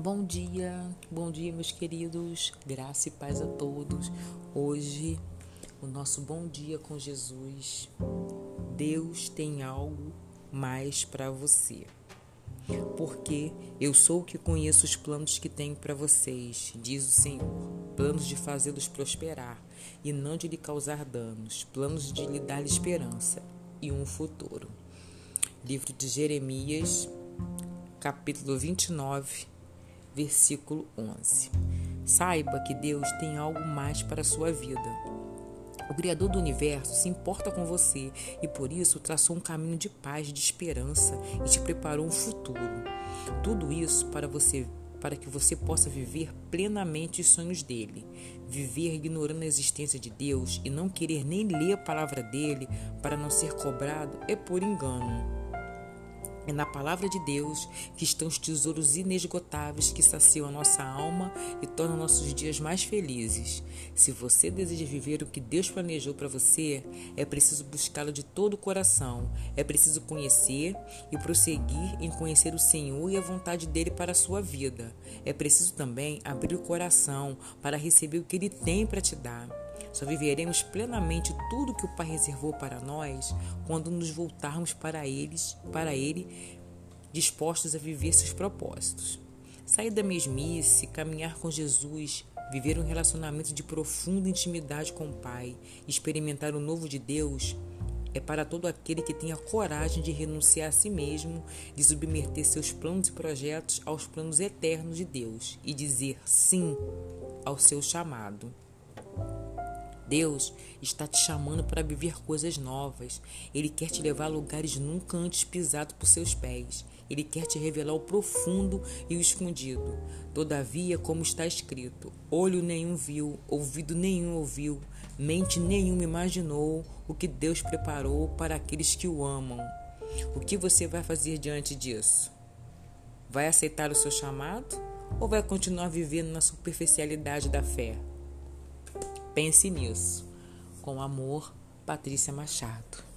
Bom dia, bom dia, meus queridos, graça e paz a todos. Hoje, o nosso bom dia com Jesus. Deus tem algo mais para você. Porque eu sou o que conheço os planos que tenho para vocês, diz o Senhor. Planos de fazê-los prosperar e não de lhe causar danos, planos de lhe dar esperança e um futuro. Livro de Jeremias, capítulo 29 versículo 11. Saiba que Deus tem algo mais para a sua vida. O Criador do universo se importa com você e por isso traçou um caminho de paz, de esperança e te preparou um futuro. Tudo isso para você para que você possa viver plenamente os sonhos dele. Viver ignorando a existência de Deus e não querer nem ler a palavra dele para não ser cobrado é por engano. É na palavra de Deus que estão os tesouros inesgotáveis que saciam a nossa alma e tornam nossos dias mais felizes. Se você deseja viver o que Deus planejou para você, é preciso buscá-lo de todo o coração. É preciso conhecer e prosseguir em conhecer o Senhor e a vontade dele para a sua vida. É preciso também abrir o coração para receber o que ele tem para te dar. Só viveremos plenamente tudo que o Pai reservou para nós quando nos voltarmos para eles, para ele, dispostos a viver seus propósitos. Sair da mesmice, caminhar com Jesus, viver um relacionamento de profunda intimidade com o Pai, experimentar o novo de Deus, é para todo aquele que tem a coragem de renunciar a si mesmo, de submeter seus planos e projetos aos planos eternos de Deus e dizer sim ao seu chamado. Deus está te chamando para viver coisas novas. Ele quer te levar a lugares nunca antes pisados por seus pés. Ele quer te revelar o profundo e o escondido. Todavia, como está escrito: olho nenhum viu, ouvido nenhum ouviu, mente nenhuma imaginou o que Deus preparou para aqueles que o amam. O que você vai fazer diante disso? Vai aceitar o seu chamado ou vai continuar vivendo na superficialidade da fé? Pense nisso. Com amor, Patrícia Machado.